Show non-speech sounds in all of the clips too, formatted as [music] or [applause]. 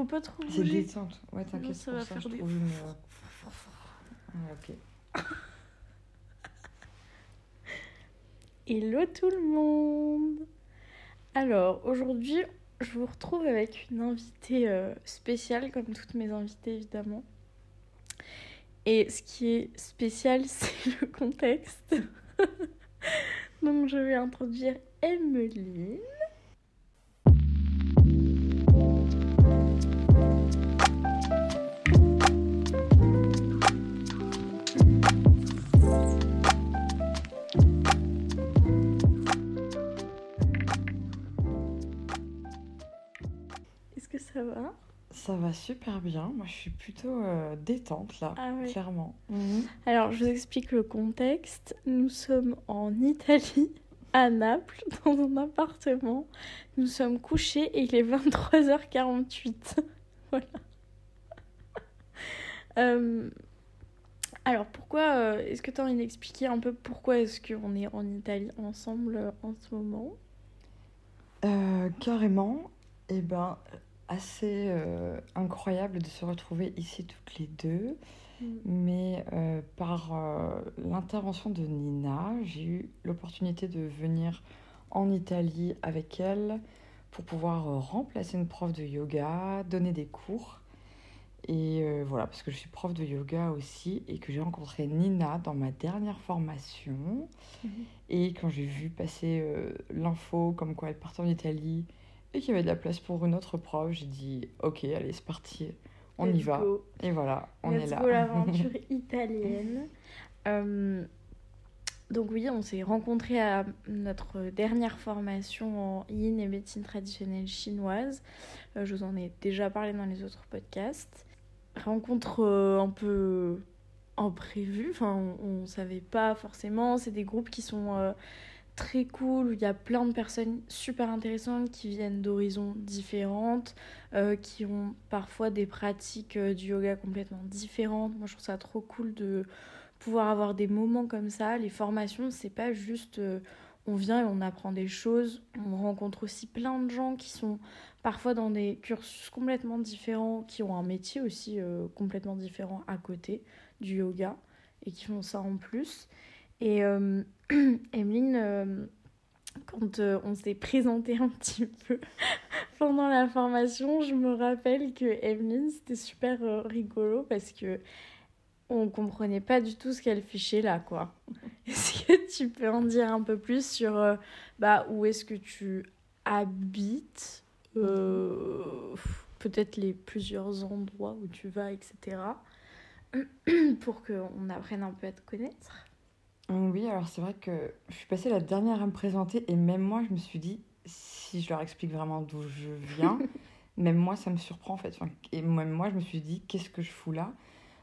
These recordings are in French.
faut pas trop C'est bouger. détente. Ouais, Sinon, t'inquiète, ça pour va ça, faire je des- trouve une... euh, Ah, ok. [laughs] Hello tout le monde Alors aujourd'hui je vous retrouve avec une invitée euh, spéciale comme toutes mes invitées évidemment. Et ce qui est spécial [laughs] c'est le contexte. [laughs] Donc je vais introduire Emeline. Ça va Ça va super bien. Moi, je suis plutôt euh, détente, là, Ah ouais. clairement. Alors, je vous explique le contexte. Nous sommes en Italie, à Naples, [laughs] dans un appartement. Nous sommes couchés et il est 23h48. [laughs] voilà. [laughs] Euh, alors, pourquoi euh, Est-ce que tu as envie d'expliquer un peu pourquoi est-ce qu'on est en Italie ensemble en ce moment? Carrément, et ben, assez euh, incroyable de se retrouver ici toutes les deux. Mais euh, par euh, l'intervention de Nina, j'ai eu l'opportunité de venir en Italie avec elle pour pouvoir remplacer une prof de yoga, donner des cours. Et voilà, parce que je suis prof de yoga aussi et que j'ai rencontré Nina dans ma dernière formation. Mhm. Et quand j'ai vu passer l'info comme quoi elle partait en Italie et qu'il y avait de la place pour une autre prof, j'ai dit ok, allez, c'est parti, on y va. go. Et voilà, on Let's est là. [laughs] l'aventure italienne. Euh, donc oui, on s'est rencontrés à notre dernière formation en yin et médecine traditionnelle chinoise. Euh, je vous en ai déjà parlé dans les autres podcasts. Rencontre euh, un peu imprévue, enfin on, on savait pas forcément. C'est des groupes qui sont très cool, où il y a plein de personnes super intéressantes qui viennent d'horizons différentes euh, qui ont parfois des pratiques euh, du yoga complètement différentes. Moi, je trouve ça trop cool de pouvoir avoir des moments comme ça. Les formations, c'est pas juste euh, on vient et on apprend des choses. On rencontre aussi plein de gens qui sont parfois dans des cursus complètement différents, qui ont un métier aussi complètement différent à côté du yoga et qui font ça en plus. Et euh, [clears throat] Emeline, euh, quand euh, on s'est présenté un petit peu [laughs] pendant la formation, je me rappelle que Emeline, c'était super euh, rigolo parce que on comprenait pas du tout ce qu'elle fichait là, quoi. [laughs] Est-ce que tu peux en dire un peu plus sur bah, où est-ce que tu habites Peut-être les plusieurs endroits où tu vas, etc. [clears throat] Pour qu'on apprenne un peu à te connaître? Oui, alors c'est vrai que je suis passée la dernière à me présenter et même moi, je me suis dit, si je leur explique vraiment d'où je viens, [laughs] même moi, ça me surprend en fait. Enfin, et même moi, je me suis dit, qu'est-ce que je fous là?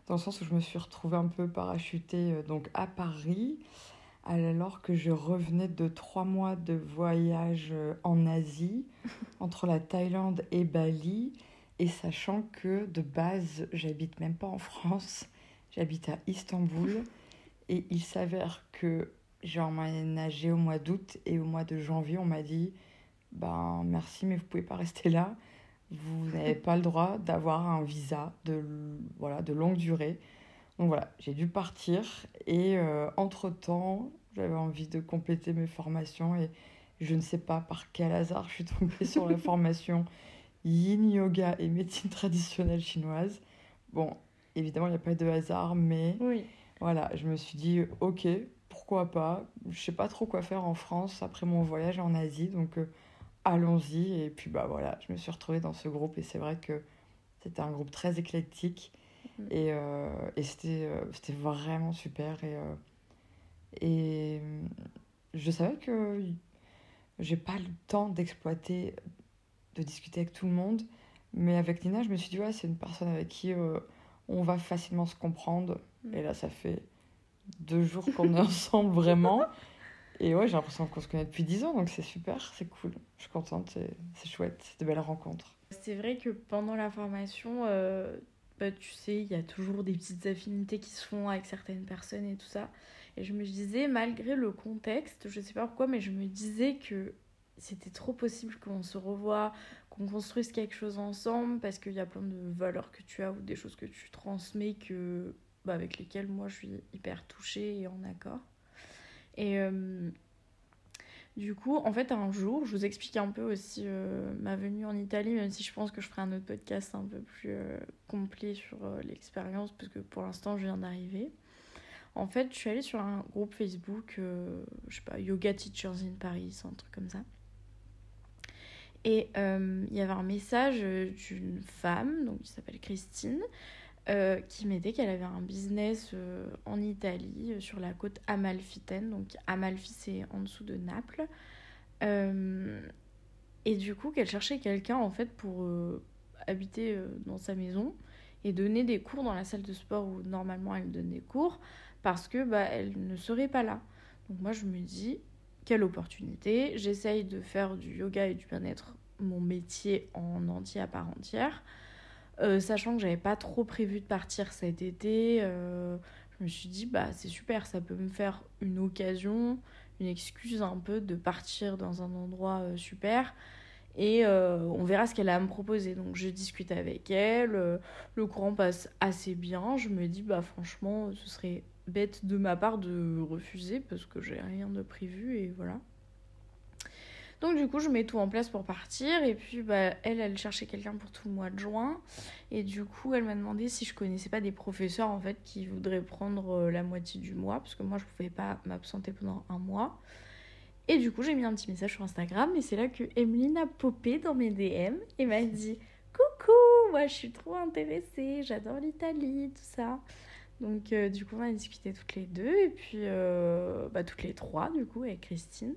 Dans le sens où je me suis retrouvée un peu parachutée euh, donc à Paris, alors que je revenais de trois mois de voyage euh, en Asie, [laughs] entre la Thaïlande et Bali, et sachant que de base, j'habite même pas en France, j'habite à Istanbul. [laughs] Et il s'avère que j'ai emménagé au mois d'août et au mois de janvier, on m'a dit Ben merci, mais vous pouvez pas rester là. Vous n'avez [laughs] pas le droit d'avoir un visa de, voilà, de longue durée. Donc voilà, j'ai dû partir. Et euh, entre-temps, j'avais envie de compléter mes formations. Et je ne sais pas par quel hasard je suis tombée sur la [laughs] formation Yin Yoga et médecine traditionnelle chinoise. Bon, évidemment, il n'y a pas de hasard, mais. Oui. Voilà, je me suis dit, ok, pourquoi pas. Je sais pas trop quoi faire en France après mon voyage en Asie, donc euh, allons-y. Et puis bah voilà, je me suis retrouvée dans ce groupe et c'est vrai que c'était un groupe très éclectique Mhm. et, euh, et c'était euh, c'était vraiment super. Et, et euh, je savais que j'ai pas le temps d'exploiter, de discuter avec tout le monde, mais avec Nina, je me suis dit, ouais, c'est une personne avec qui euh, on va facilement se comprendre. Mm. Et là, ça fait deux jours qu'on est [laughs] ensemble vraiment. Et ouais, j'ai l'impression qu'on se connaît depuis dix ans, donc c'est super, c'est cool. Je suis contente, c'est c'est chouette, c'est de belles rencontres. C'est vrai que pendant la formation, euh, bah, tu sais, il y a toujours des petites affinités qui se font avec certaines personnes et tout ça. Et je me disais, malgré le contexte, je sais pas pourquoi, mais je me disais que c'était trop possible qu'on se revoie, qu'on construise quelque chose ensemble parce qu'il y a plein de valeurs que tu as ou des choses que tu transmets que, bah, avec lesquelles moi je suis hyper touchée et en accord. Et euh, du coup, en fait, un jour, je vous explique un peu aussi euh, ma venue en Italie, même si je pense que je ferai un autre podcast un peu plus euh, complet sur l'expérience, parce que pour l'instant, je viens d'arriver. En fait, je suis allée sur un groupe Facebook, je sais pas, Yoga Teachers in Paris, un truc comme ça. Et il y avait un message d'une femme, donc qui s'appelle Christine, euh, qui m'était qu'elle avait un business euh, en Italie, euh, sur la côte amalfitaine. Donc Amalfi, c'est en dessous de Naples. et du coup, qu'elle cherchait quelqu'un, en fait, pour habiter dans sa maison et donner des cours dans la salle de sport où normalement elle donne des cours, parce que bah, elle ne serait pas là. Donc moi, je me dis, quelle opportunité. J'essaye de faire du yoga et du bien-être mon métier en entier à part entière. Euh, sachant que j'avais pas trop prévu de partir cet été, euh, je me suis dit, bah c'est super, ça peut me faire une occasion, une excuse un peu de partir dans un endroit euh, super. Et on verra ce qu'elle a à me proposer. Donc je discute avec elle, le courant passe assez bien. Je me dis, bah franchement, ce serait bête de ma part de refuser parce que j'ai rien de prévu et voilà. Donc du coup, je mets tout en place pour partir. Et puis, bah, elle, elle cherchait quelqu'un pour tout le mois de juin. Et du coup, elle m'a demandé si je connaissais pas des professeurs, en fait, qui voudraient prendre euh, la moitié du mois. Parce que moi, je pouvais pas m'absenter pendant un mois. Et du coup, j'ai mis un petit message sur Instagram. Et c'est là que Emeline a popé dans mes DM et m'a dit Coucou, moi, je suis trop intéressée. J'adore l'Italie, tout ça. Donc, euh, du coup, on a discuté toutes les deux. Et puis, euh, bah, toutes les trois, du coup, avec Christine.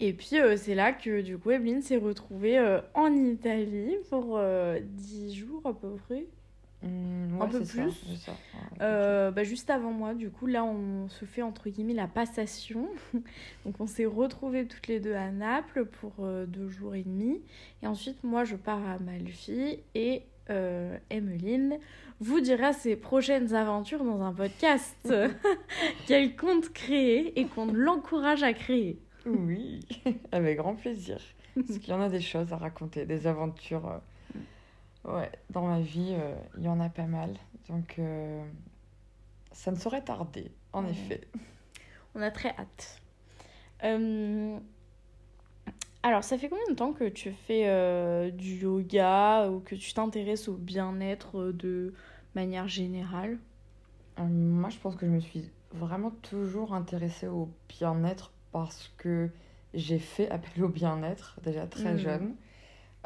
Et puis euh, c'est là que du coup Evelyne s'est retrouvée en Italie pour 10 euh, jours à peu près. Mmh, un peu plus. bah, juste avant moi, du coup, là, on se fait entre guillemets la passation. [laughs] Donc, on s'est retrouvés toutes les deux à Naples pour deux jours et demi. Et ensuite, moi, je pars à Malfi et euh, Emeline vous dira ses prochaines aventures dans un podcast [laughs] qu'elle compte créer et qu'on l'encourage à créer. Oui, [laughs] avec grand plaisir. Parce qu'il y en a des choses à raconter, des aventures. Euh, ouais, dans ma vie, euh, il y en a pas mal. Donc, euh, ça ne saurait tarder, en effet. On a très hâte. Alors, ça fait combien de temps que tu fais du yoga ou que tu t'intéresses au bien-être de manière générale? Moi, je pense que je me suis vraiment toujours intéressée au bien-être parce que j'ai fait appel au bien-être déjà très mmh. jeune.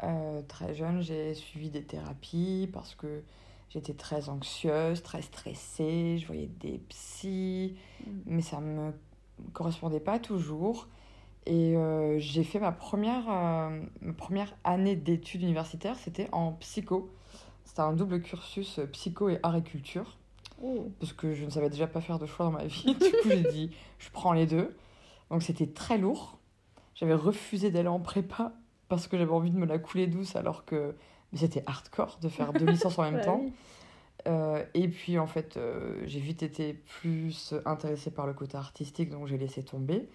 Euh, très jeune, j'ai suivi des thérapies parce que j'étais très anxieuse, très stressée, je voyais des psys, mmh. mais ça me correspondait pas toujours. Et euh, j'ai fait ma première, euh, ma première année d'études universitaires, c'était en psycho. C'était un double cursus psycho et agriculture. Oh. Parce que je ne savais déjà pas faire de choix dans ma vie. [laughs] du coup, j'ai dit, je prends les deux. Donc c'était très lourd. J'avais refusé d'aller en prépa parce que j'avais envie de me la couler douce alors que c'était hardcore de faire [laughs] deux licences en même bah temps. Euh, et puis en fait, euh, j'ai vite été plus intéressée par le côté artistique, donc j'ai laissé tomber.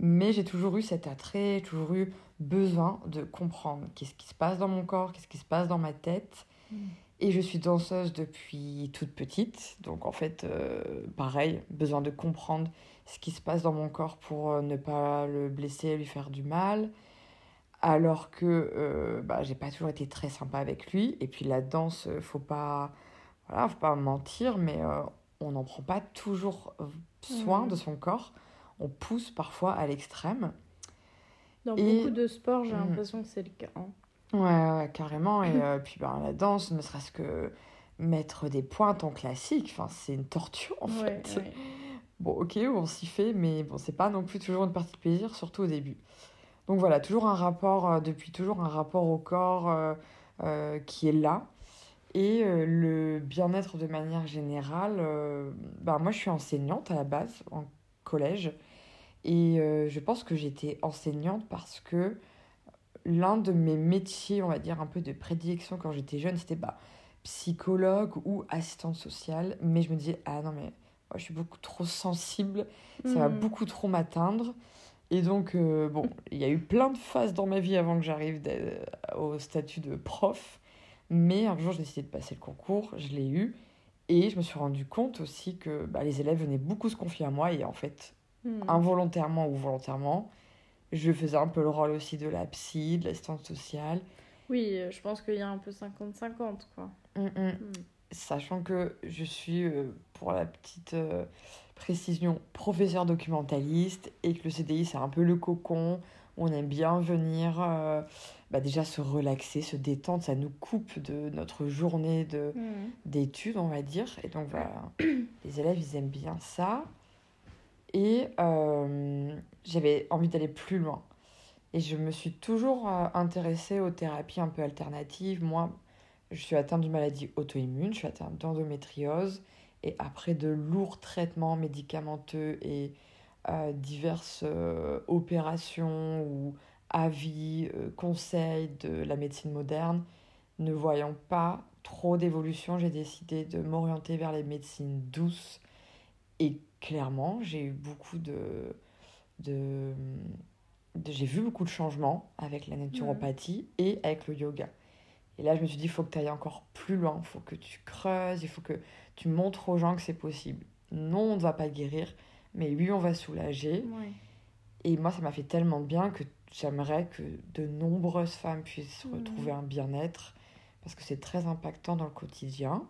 Mais j'ai toujours eu cet attrait, toujours eu besoin de comprendre qu'est-ce qui se passe dans mon corps, qu'est-ce qui se passe dans ma tête. Mm. Et je suis danseuse depuis toute petite, donc en fait, euh, pareil, besoin de comprendre ce qui se passe dans mon corps pour euh, ne pas le blesser, lui faire du mal. Alors que euh, bah, j'ai pas toujours été très sympa avec lui. Et puis la danse, faut pas, voilà, faut pas mentir, mais on n'en prend pas toujours soin mmh. de son corps. On pousse parfois à l'extrême. Dans beaucoup de sports, j'ai mmh. l'impression que c'est le cas. Hein. Ouais, carrément. Et [laughs] puis ben, la danse, ne serait-ce que mettre des pointes en classique, c'est une torture en fait. Bon, ok, on s'y fait, mais bon, c'est pas non plus toujours une partie de plaisir, surtout au début. Donc voilà, toujours un rapport, euh, depuis toujours un rapport au corps euh, euh, qui est là. Et le bien-être de manière générale, bah, moi je suis enseignante à la base, en collège. Et je pense que j'étais enseignante parce que l'un de mes métiers, on va dire un peu de prédilection quand j'étais jeune, c'était bah, psychologue ou assistante sociale. Mais je me disais, ah non, mais je suis beaucoup trop sensible, ça va hmm. beaucoup trop m'atteindre. Et donc, euh, bon, il y a eu plein de phases dans ma vie avant que j'arrive au statut de prof. Mais un jour, j'ai décidé de passer le concours, je l'ai eu. Et je me suis rendu compte aussi que bah, les élèves venaient beaucoup se confier à moi. Et en fait, hmm. involontairement ou volontairement, je faisais un peu le rôle aussi de la psy, de l'assistante sociale. Oui, je pense qu'il y a un peu 50-50, quoi. Mm, mm. Hmm. Sachant que je suis, euh, pour la petite euh, précision, professeur documentaliste et que le CDI, c'est un peu le cocon. On aime bien venir euh, bah déjà se relaxer, se détendre. Ça nous coupe de notre journée de, hmm. d'études, on va dire. Et donc, voilà, [clears throat] les élèves, ils aiment bien ça. Et j'avais envie d'aller plus loin. Et je me suis toujours intéressée aux thérapies un peu alternatives. Moi, je suis atteinte d'une maladie auto-immune, je suis atteinte d'endométriose. Et après de lourds traitements médicamenteux et euh, diverses euh, opérations ou avis, euh, conseils de la médecine moderne, ne voyant pas trop d'évolution, j'ai décidé de m'orienter vers les médecines douces. Et clairement, j'ai eu beaucoup de, de, j'ai vu beaucoup de changements avec la naturopathie et avec le yoga. Et là, je me suis dit, il faut que tu ailles encore plus loin, il faut que tu creuses, il faut que tu montres aux gens que c'est possible. Non, on ne va pas guérir, mais oui, on va soulager. Et moi, ça m'a fait tellement bien que j'aimerais que de nombreuses femmes puissent retrouver un bien-être, parce que c'est très impactant dans le quotidien.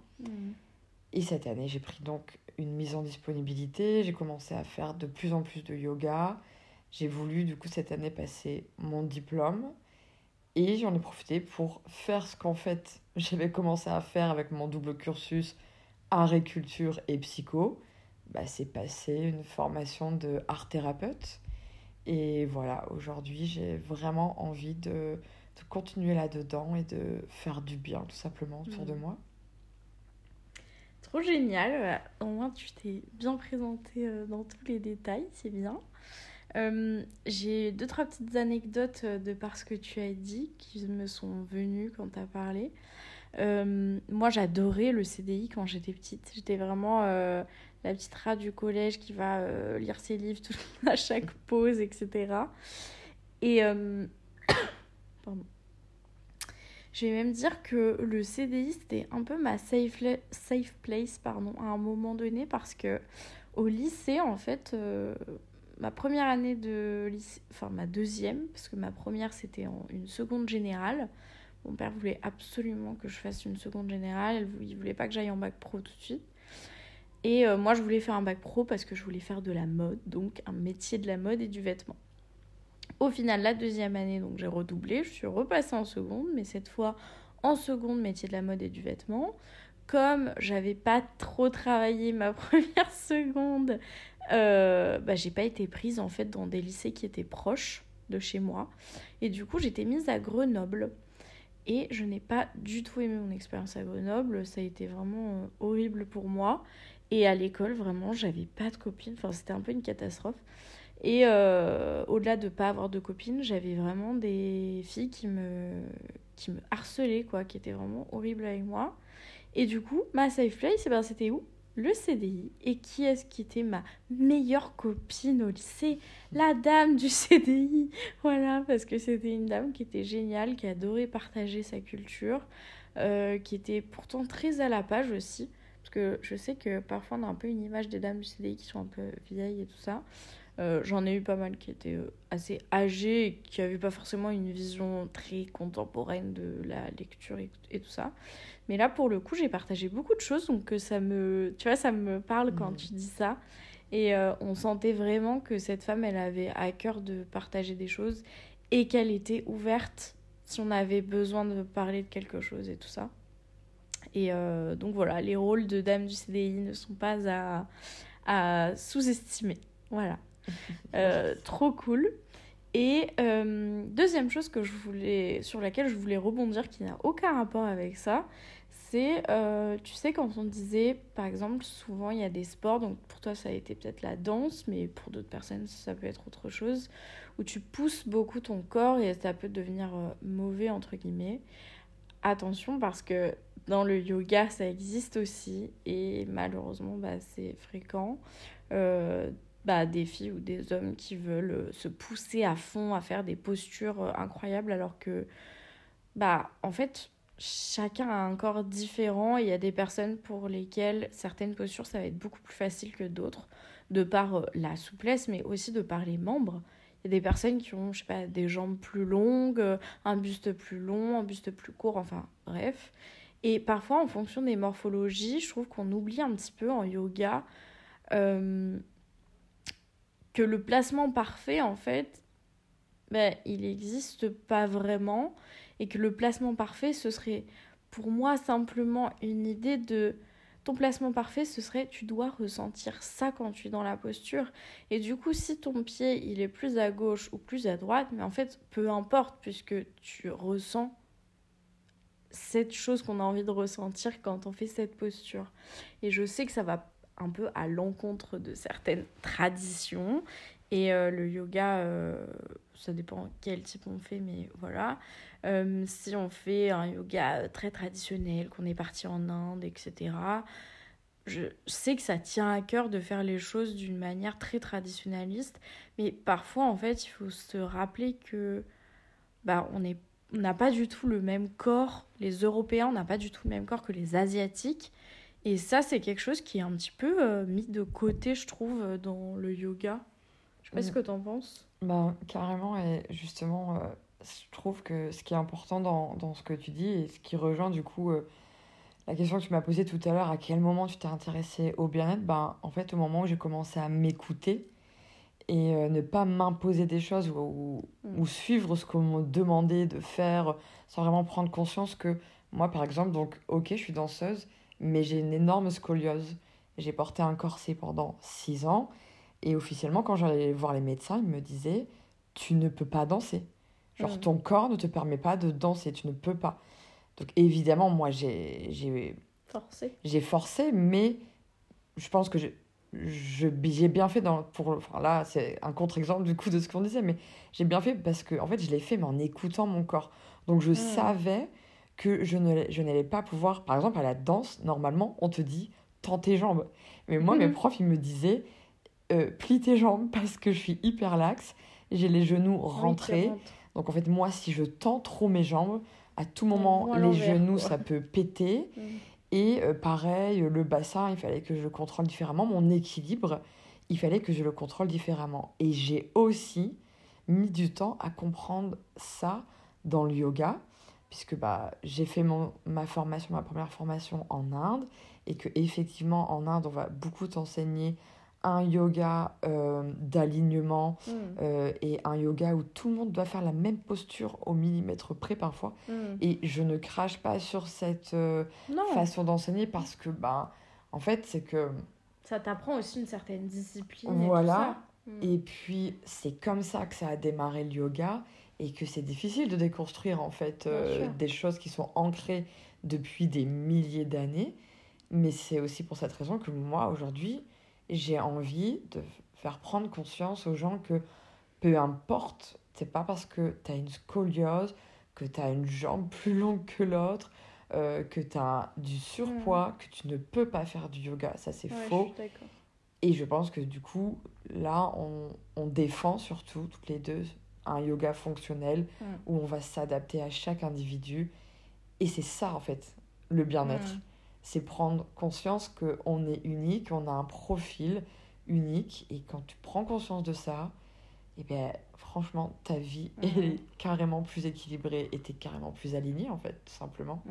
Et cette année, j'ai pris donc une mise en disponibilité, j'ai commencé à faire de plus en plus de yoga. J'ai voulu, du coup, cette année passer mon diplôme et j'en ai profité pour faire ce qu'en fait [laughs] j'avais commencé à faire avec mon double cursus art et culture et psycho. Bah, c'est passer une formation de art thérapeute. Et voilà, aujourd'hui j'ai vraiment envie de, de continuer là-dedans et de faire du bien tout simplement autour de mmh. moi. Génial, au moins tu t'es bien présenté euh, dans tous les détails, c'est bien. Euh, j'ai deux, trois petites anecdotes euh, de par ce que tu as dit qui me sont venues quand tu as parlé. Moi, j'adorais le CDI quand j'étais petite. J'étais vraiment la petite rat du collège qui va lire ses livres [laughs] à chaque pause, etc. Et. [coughs] Pardon. Je vais même dire que le CDI, c'était un peu ma safe, safe place pardon, à un moment donné parce que au lycée, en fait, ma première année de lycée, enfin ma deuxième, parce que ma première c'était en une seconde générale. Mon père voulait absolument que je fasse une seconde générale, il voulait pas que j'aille en bac pro tout de suite. Et euh, moi je voulais faire un bac pro parce que je voulais faire de la mode, donc un métier de la mode et du vêtement. Au final, la deuxième année, donc j'ai redoublé, je suis repassée en seconde, mais cette fois en seconde métier de la mode et du vêtement. Comme j'avais pas trop travaillé ma [laughs] première seconde, euh, bah, j'ai pas été prise en fait dans des lycées qui étaient proches de chez moi. Et du coup, j'étais mise à Grenoble. Et je n'ai pas du tout aimé mon expérience à Grenoble. Ça a été vraiment euh, horrible pour moi. Et à l'école, vraiment, j'avais pas de copines. C'était un peu une catastrophe. Et euh, au-delà de pas avoir de copines, j'avais vraiment des filles qui me, qui me harcelaient, quoi, qui étaient vraiment horribles avec moi. Et du coup, ma safe place, eh ben, c'était où? Le CDI. Et qui est-ce qui était ma meilleure copine au lycée? La dame du [laughs] CDI. Voilà, parce que c'était une dame qui était géniale, qui adorait partager sa culture, euh, qui était pourtant très à la page aussi. Parce que je sais que parfois on a un peu une image des dames du CDI qui sont un peu vieilles et tout ça. Euh, j'en ai eu pas mal qui étaient euh, assez âgés et qui n'avaient pas forcément une vision très contemporaine de la lecture et, et tout ça. Mais là, pour le coup, j'ai partagé beaucoup de choses, donc euh, ça me, tu vois, ça me parle quand mm. tu dis ça. Et euh, on sentait vraiment que cette femme, elle avait à cœur de partager des choses et qu'elle était ouverte si on avait besoin de parler de quelque chose et tout ça. Et euh, donc voilà, les rôles de dame du CDI ne sont pas à, à sous-estimer. Voilà. Trop cool. Et deuxième chose que je voulais, sur laquelle je voulais rebondir, qui n'a aucun rapport avec ça, c'est, euh, tu sais, quand on disait, par exemple, souvent il y a des sports, donc pour toi ça a été peut-être la danse, mais pour d'autres personnes ça peut être autre chose, où tu pousses beaucoup ton corps et ça peut devenir euh, mauvais, entre guillemets. Attention parce que dans le yoga ça existe aussi et malheureusement bah, c'est fréquent. Euh, bah, des filles ou des hommes qui veulent euh, se pousser à fond à faire des postures euh, incroyables alors que, bah, en fait, chacun a un corps différent. Il y a des personnes pour lesquelles certaines postures, ça va être beaucoup plus facile que d'autres, de par euh, la souplesse, mais aussi de par les membres. Il y a des personnes qui ont, je sais pas, des jambes plus longues, un buste plus long, un buste plus court, enfin, bref. Et parfois, en fonction des morphologies, je trouve qu'on oublie un petit peu en yoga que le placement parfait, en fait, ben, il n'existe pas vraiment. Et que le placement parfait, ce serait pour moi simplement une idée de ton placement parfait, ce serait tu dois ressentir ça quand tu es dans la posture. Et du coup, si ton pied il est plus à gauche ou plus à droite, mais en fait, peu importe, puisque tu ressens cette chose qu'on a envie de ressentir quand on fait cette posture. Et je sais que ça va un peu à l'encontre de certaines traditions. Et euh, le yoga, euh, ça dépend quel type on fait, mais voilà. Euh, si on fait un yoga très traditionnel, qu'on est parti en Inde, etc., je sais que ça tient à cœur de faire les choses d'une manière très traditionnaliste, mais parfois, en fait, il faut se rappeler que bah, on on n'a pas du tout le même corps. Les Européens, n'ont pas du tout le même corps que les Asiatiques. Et ça, c'est quelque chose qui est un petit peu euh, mis de côté, je trouve, euh, dans le yoga. Je sais pas ce mm. que tu en penses. Bah, carrément, et justement, euh, je trouve que ce qui est important dans, dans, ce que tu dis, et ce qui rejoint du coup la question que tu m'as posée tout à l'heure, à quel moment tu t'es intéressé au bien-être, bah, en fait, au moment où j'ai commencé à m'écouter et ne pas m'imposer des choses ou, mm. ou, suivre ce qu'on me demandait de faire sans vraiment prendre conscience que moi, par exemple, donc, ok, je suis danseuse, mais j'ai une énorme scoliose. J'ai porté un corset pendant six ans et officiellement, quand j'allais voir les médecins, ils me disaient Tu ne peux pas danser. Genre, mm. ton corps ne te permet pas de danser, tu ne peux pas. Donc, évidemment, moi, j'ai. Forcé. J'ai forcé, mais je pense que j'ai j'ai bien fait dans pour enfin là c'est un contre-exemple du coup de ce qu'on disait mais j'ai bien fait parce que en fait je l'ai fait mais en écoutant mon corps donc je savais que je ne je n'allais pas pouvoir par exemple à la danse normalement on te dit tends tes jambes mais moi mes mhm. profs ils me disaient euh, plie tes jambes [laughs] parce que je suis hyper laxe j'ai les genoux rentrés donc en fait moi si je tends trop mes jambes à tout moment les genoux ça peut péter [laughs] mhm. Et euh, pareil, le bassin, il fallait que je le contrôle différemment. Mon équilibre, il fallait que je le contrôle différemment. Et j'ai aussi mis du temps à comprendre ça dans le yoga, puisque bah, j'ai fait mon, ma formation, ma première formation en Inde, et que effectivement en Inde, on va beaucoup t'enseigner un yoga euh, d'alignement mm. euh, et un yoga où tout le monde doit faire la même posture au millimètre près parfois. Mm. Et je ne crache pas sur cette euh, façon d'enseigner parce que, ben, en fait, c'est que... Ça t'apprend aussi une certaine discipline. Voilà. Et, mm. et puis, c'est comme ça que ça a démarré le yoga et que c'est difficile de déconstruire, en fait, des choses qui sont ancrées depuis des milliers d'années. Mais c'est aussi pour cette raison que moi, aujourd'hui, j'ai envie de faire prendre conscience aux gens que peu importe, c'est pas parce que tu as une scoliose, que tu as une jambe plus longue que l'autre, euh, que tu as du surpoids, mm. que tu ne peux pas faire du yoga. Ça, c'est faux. Et je pense que du coup, là, on, on, défend surtout, toutes les deux, un yoga fonctionnel mm. où on va s'adapter à chaque individu. Et c'est ça, en fait, le bien-être. Mm c'est prendre conscience qu'on est unique, on a un profil unique. Et quand tu prends conscience de ça, et eh bien, franchement, ta vie mhm. est carrément plus équilibrée et tu es carrément plus alignée, en fait, tout simplement.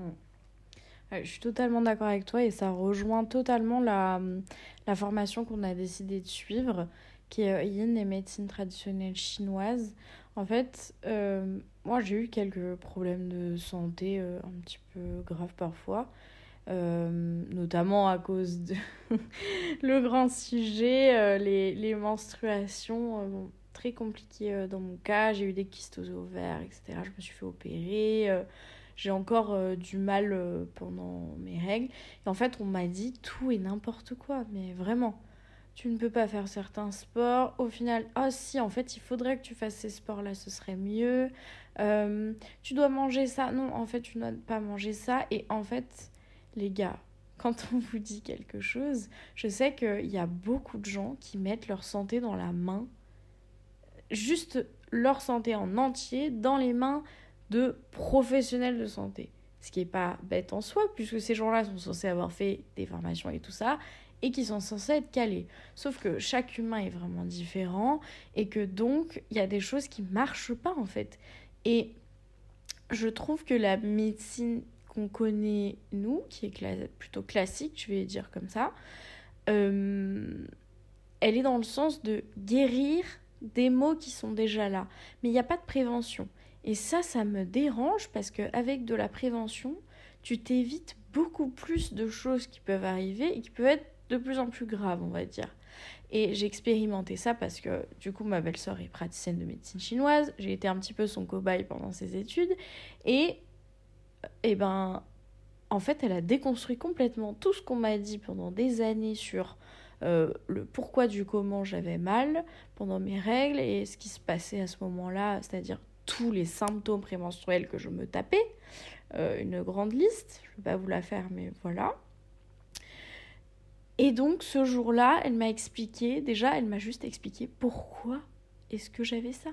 Je suis totalement d'accord avec toi et ça rejoint totalement la, la formation qu'on a décidé de suivre, qui est Yin et médecine traditionnelle chinoise. En fait, euh, moi j'ai eu quelques problèmes de santé euh, un petit peu graves parfois. Euh, notamment à cause de [laughs] le grand sujet, les, menstruations, très compliqué dans mon cas. J'ai eu des kystes ovaires, etc. Je me suis fait opérer. j'ai encore du mal pendant mes règles. Et en fait, on m'a dit tout et n'importe quoi, mais vraiment. Tu ne peux pas faire certains sports. Au final, ah si, en fait, il faudrait que tu fasses ces sports-là, ce serait mieux. tu dois manger ça. Non, en fait, tu ne dois pas manger ça. Et en fait, les gars, [laughs] quand on vous dit quelque chose, je sais qu'il y a beaucoup de gens qui mettent leur santé dans la main, juste leur santé en entier, dans les mains de professionnels de santé. Ce qui n'est pas bête en soi, puisque ces gens-là sont censés avoir fait des formations et tout ça, et qui sont censés être calés. Sauf que chaque humain est vraiment différent, et que donc, il y a des choses qui marchent pas, en fait. Et je trouve que la médecine qu'on connaît, nous, qui est plutôt classique, je vais dire comme ça, euh, elle est dans le sens de guérir des maux qui sont déjà là. Mais il n'y a pas de prévention. Et ça, ça me dérange parce qu'avec de la prévention, tu t'évites beaucoup plus de choses qui peuvent arriver et qui peuvent être de plus en plus graves, on va dire. Et j'ai expérimenté ça parce que du coup ma belle-sœur est praticienne de médecine chinoise, j'ai été un petit peu son cobaye pendant ses études et et eh ben, en fait, elle a déconstruit complètement tout ce qu'on m'a dit pendant des années sur euh, le pourquoi du comment j'avais mal pendant mes règles et ce qui se passait à ce moment-là, c'est-à-dire tous les symptômes prémenstruels que je me tapais. Euh, une grande liste, je ne vais pas vous la faire, mais voilà. Et donc ce jour-là, elle m'a expliqué, déjà, elle m'a juste expliqué pourquoi est-ce que j'avais ça.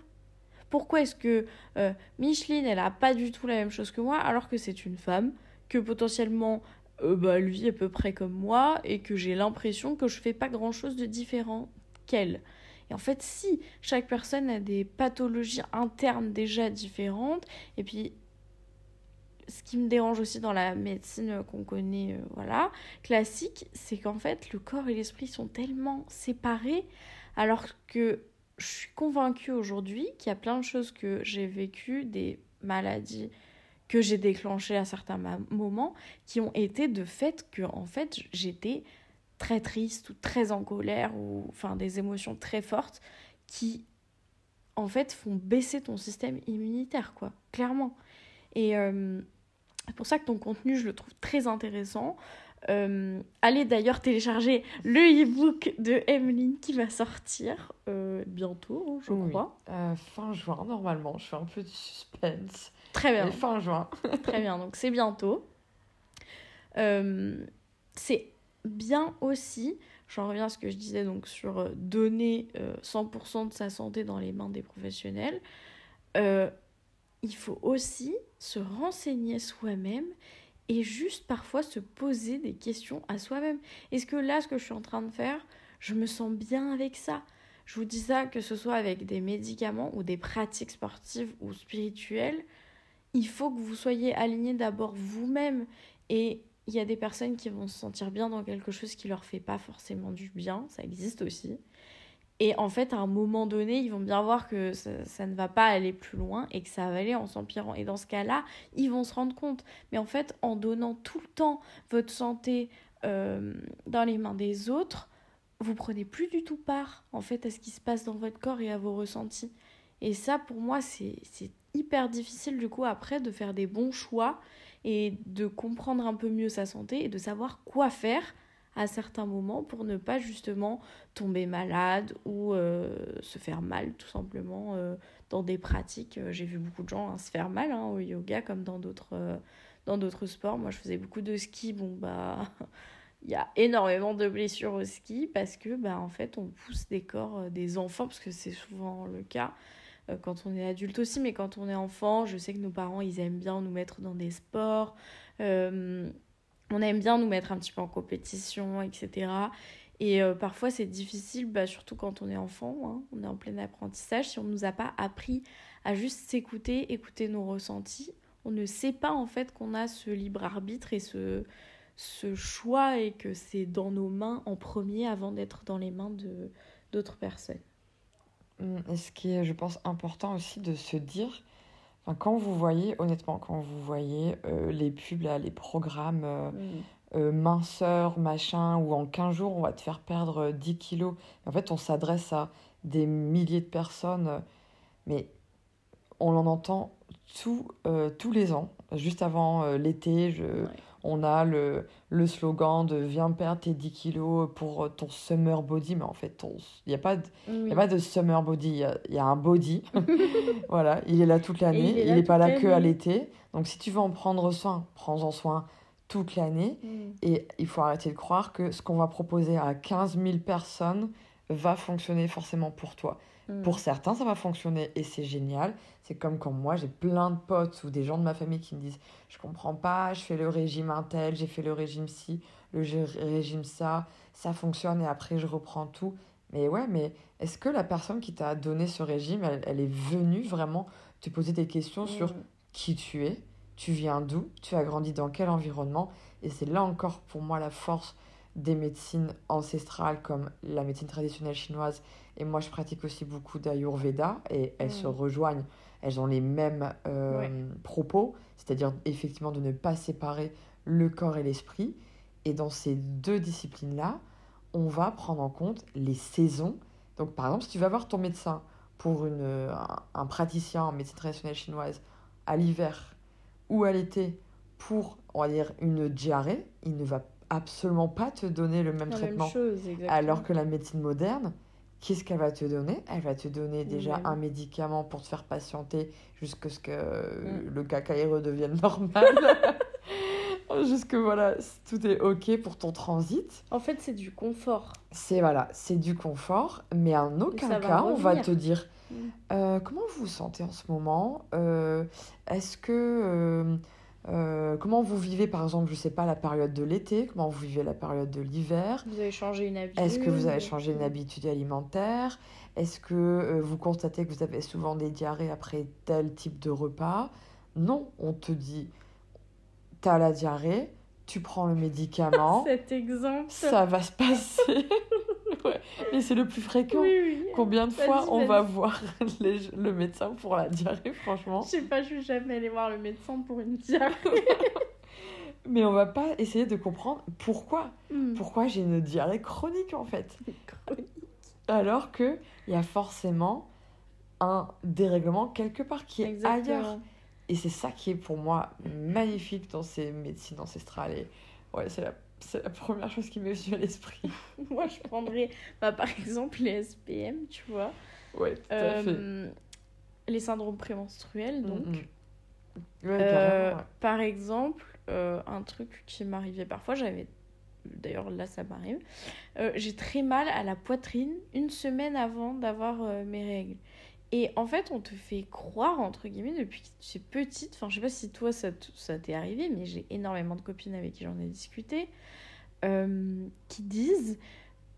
Pourquoi est-ce que euh, Micheline, elle a pas du tout la même chose que moi, alors que c'est une femme, que potentiellement euh, bah, lui est à peu près comme moi, et que j'ai l'impression que je fais pas grand-chose de différent qu'elle. Et en fait, si chaque personne a des pathologies internes déjà différentes, et puis ce qui me dérange aussi dans la médecine qu'on connaît, euh, voilà, classique, c'est qu'en fait, le corps et l'esprit sont tellement séparés, alors que je suis convaincue aujourd'hui qu'il y a plein de choses que j'ai vécues, des maladies que j'ai déclenchées à certains moments, qui ont été de fait que en fait j'étais très triste ou très en colère ou enfin des émotions très fortes qui en fait font baisser ton système immunitaire quoi, clairement. Et euh, c'est pour ça que ton contenu je le trouve très intéressant. Euh, allez d'ailleurs télécharger le e-book de Emeline qui va sortir euh, bientôt, je crois. Euh, fin juin, normalement. Je fais un peu de suspense. Très bien. fin juin. [laughs] Très bien, donc c'est bientôt. c'est bien aussi, j'en reviens à ce que je disais donc sur donner 100% de sa santé dans les mains des professionnels. Il faut aussi se renseigner soi-même et juste parfois se poser des questions à soi-même. Est-ce que là, ce que je suis en train de faire, je me sens bien avec ça? Je vous dis ça que ce soit avec des médicaments ou des pratiques sportives ou spirituelles, il faut que vous soyez aligné d'abord vous-même. Et il y a des personnes qui vont se sentir bien dans quelque chose qui leur fait pas forcément du bien, ça existe aussi. Et en fait, à un moment donné, ils vont bien voir que ça, ne va pas aller plus loin et que ça va aller en s'empirant. Et dans ce cas-là, ils vont se rendre compte. Mais en fait, en donnant tout le temps votre santé euh, dans les mains des autres, vous prenez plus du tout part en fait à ce qui se passe dans votre corps et à vos ressentis. Et ça, pour moi, c'est hyper difficile du coup après de faire des bons choix et de comprendre un peu mieux sa santé et de savoir quoi faire à certains moments pour ne pas justement tomber malade ou euh, se faire mal tout simplement euh, dans des pratiques. Euh, j'ai vu beaucoup de gens hein, se faire mal hein, au yoga comme dans d'autres dans d'autres sports. Moi je faisais beaucoup de ski, bon bah [laughs] il y a énormément de blessures au ski parce que bah en fait on pousse des corps des enfants parce que c'est souvent le cas quand on est adulte aussi mais quand on est enfant je sais que nos parents ils aiment bien nous mettre dans des sports on aime bien nous mettre un petit peu en compétition, etc. Et euh, parfois, c'est difficile, bah, surtout quand on est enfant, hein. on est en plein apprentissage. Si on ne nous a pas appris à juste s'écouter, écouter nos ressentis, on ne sait pas en fait qu'on a ce libre arbitre et ce, ce choix et que c'est dans nos mains en premier avant d'être dans les mains d'autres personnes. Mmh, et ce qui est, je pense, important aussi de se dire, quand vous voyez, honnêtement, quand vous voyez euh, les pubs, là, les programmes euh, euh, minceur, machin, où en 15 jours, on va te faire perdre 10 kilos. En fait, on s'adresse à des milliers de personnes, mais on en entend tout, tous les ans. Juste avant l'été, je, on a le, le slogan de viens perdre tes 10 kilos pour ton summer body, mais en fait, il n'y a, pas de, a pas de summer body, il y, a un body. [laughs] voilà, il est là toute l'année, il n'est pas là que à l'été. Donc si tu veux en prendre soin, prends-en soin toute l'année. Mm. Et il faut arrêter de croire que ce qu'on va proposer à 15 000 personnes va fonctionner forcément pour toi. Mm. Pour certains, ça va fonctionner et c'est génial. C'est comme quand moi, j'ai plein de potes ou des gens de ma famille qui me disent Je comprends pas, je fais le régime un tel, j'ai fait le régime ci, le régime ça, ça fonctionne et après je reprends tout. Mais ouais, mais est-ce que la personne qui t'a donné ce régime, elle, elle est venue vraiment te poser des questions sur Mm. qui tu es, tu viens d'où, tu as grandi dans quel environnement? Et c'est là encore pour moi la force des médecines ancestrales comme la médecine traditionnelle chinoise. Et moi, je pratique aussi beaucoup d'Ayurveda et elles Mm. se rejoignent. Elles ont les mêmes euh, Ouais. propos, c'est-à-dire effectivement de ne pas séparer le corps et l'esprit. Et dans ces deux disciplines-là, on va prendre en compte les saisons. Donc, par exemple, si tu vas voir ton médecin pour une, un, un praticien en médecine traditionnelle chinoise à l'hiver ou à l'été pour, on va dire, une diarrhée, il ne va absolument pas te donner le même La traitement. même chose. Alors que la médecine moderne, qu'est-ce qu'elle va te donner? Elle va te donner déjà un médicament pour te faire patienter jusqu'à ce que Mm. le cacaille redevienne normal. [laughs] Jusque voilà, tout est ok pour ton transit. En fait, c'est du confort. C'est voilà, c'est du confort, mais en aucun va cas on va te dire Mm. euh, comment vous vous sentez en ce moment? Euh, Est-ce que euh, euh, comment vous vivez par exemple, je sais pas, la période de l'été? Comment vous vivez la période de l'hiver? Vous avez changé une habitude? Est-ce que vous avez changé une habitude alimentaire? Est-ce que euh, vous constatez que vous avez souvent des diarrhées après tel type de repas? Non, on te dit, t'as la diarrhée, tu prends le médicament, [laughs] Cet exemple. ça va se passer. [laughs] [laughs] Ouais, Mais c'est le plus fréquent. Oui, oui. Combien de fois on va voir [laughs] les- le médecin pour la diarrhée, franchement? Je sais pas, je suis jamais allée voir le médecin pour une diarrhée. [laughs] Mais on va pas essayer de comprendre pourquoi. Mm. Pourquoi j'ai une diarrhée chronique en fait? Chronique. Alors que il y a forcément un dérèglement quelque part qui est ailleurs. Et c'est ça qui est pour moi magnifique dans ces médecines ancestrales. Et ouais, c'est la, c'est la première chose qui m'est venue à l'esprit. [laughs] Moi, je prendrais, bah, par exemple, les SPM, tu vois. Ouais, tout à fait. Euh, les syndromes prémenstruels, donc. Mm, mm. Ouais, Euh, ouais. Par exemple, euh, un truc qui m'arrivait parfois, j'avais. D'ailleurs, là, ça m'arrive. Euh, J'ai très mal à la poitrine une semaine avant d'avoir euh, mes règles. Et en fait, on te fait croire, entre guillemets, depuis que tu es petite. Enfin, je sais pas si toi, ça t'est arrivé, mais j'ai énormément de copines avec qui j'en ai discuté. euh, qui disent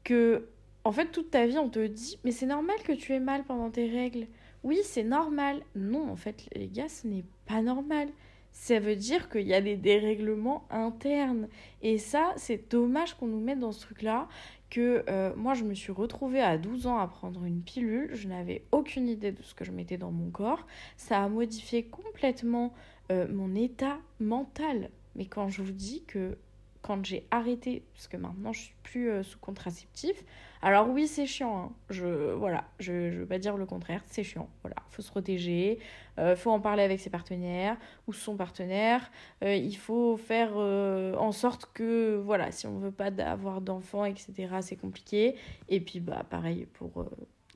que, en fait, toute ta vie, on te dit, mais c'est normal que tu aies mal pendant tes règles. Oui, c'est normal. Non, en fait, les gars, ce n'est pas normal. Ça veut dire qu'il y a des dérèglements internes. Et ça, c'est dommage qu'on nous mette dans ce truc-là. Que euh, moi, je me suis retrouvée à 12 ans à prendre une pilule. Je n'avais aucune idée de ce que je mettais dans mon corps. Ça a modifié complètement euh, mon état mental. Mais quand je vous dis que quand j'ai arrêté, parce que maintenant je suis plus euh, sous contraceptif, alors oui c'est chiant, hein. je voilà, je, je veux pas dire le contraire, c'est chiant, voilà, faut se protéger, euh, faut en parler avec ses partenaires ou son partenaire, euh, il faut faire euh, en sorte que voilà, si on veut pas avoir d'enfants etc c'est compliqué, et puis bah pareil pour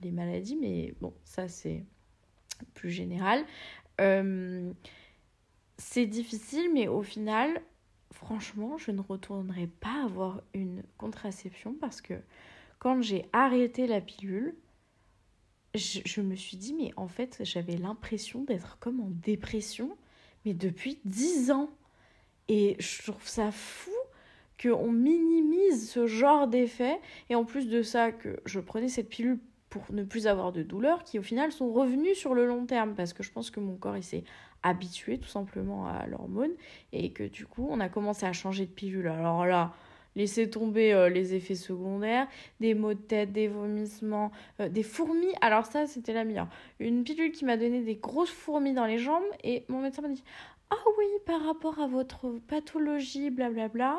les maladies, mais bon ça c'est plus général. C'est difficile, mais au final, franchement, je ne retournerai pas avoir une contraception parce que quand j'ai arrêté la pilule, je, me suis dit, mais en fait, j'avais l'impression d'être comme en dépression, mais depuis 10 ans. Et je trouve ça fou qu'on minimise ce genre d'effet. Et en plus de ça, que je prenais cette pilule pour ne plus avoir de douleurs qui au final sont revenus sur le long terme parce que je pense que mon corps il s'est habitué tout simplement à l'hormone et que du coup on a commencé à changer de pilule. Alors là, laissez tomber euh, les effets secondaires, des maux de tête, des vomissements, euh, des fourmis. Alors ça c'était la meilleure. Une pilule qui m'a donné des grosses fourmis dans les jambes et mon médecin m'a dit "Ah oui, par rapport à votre pathologie blablabla,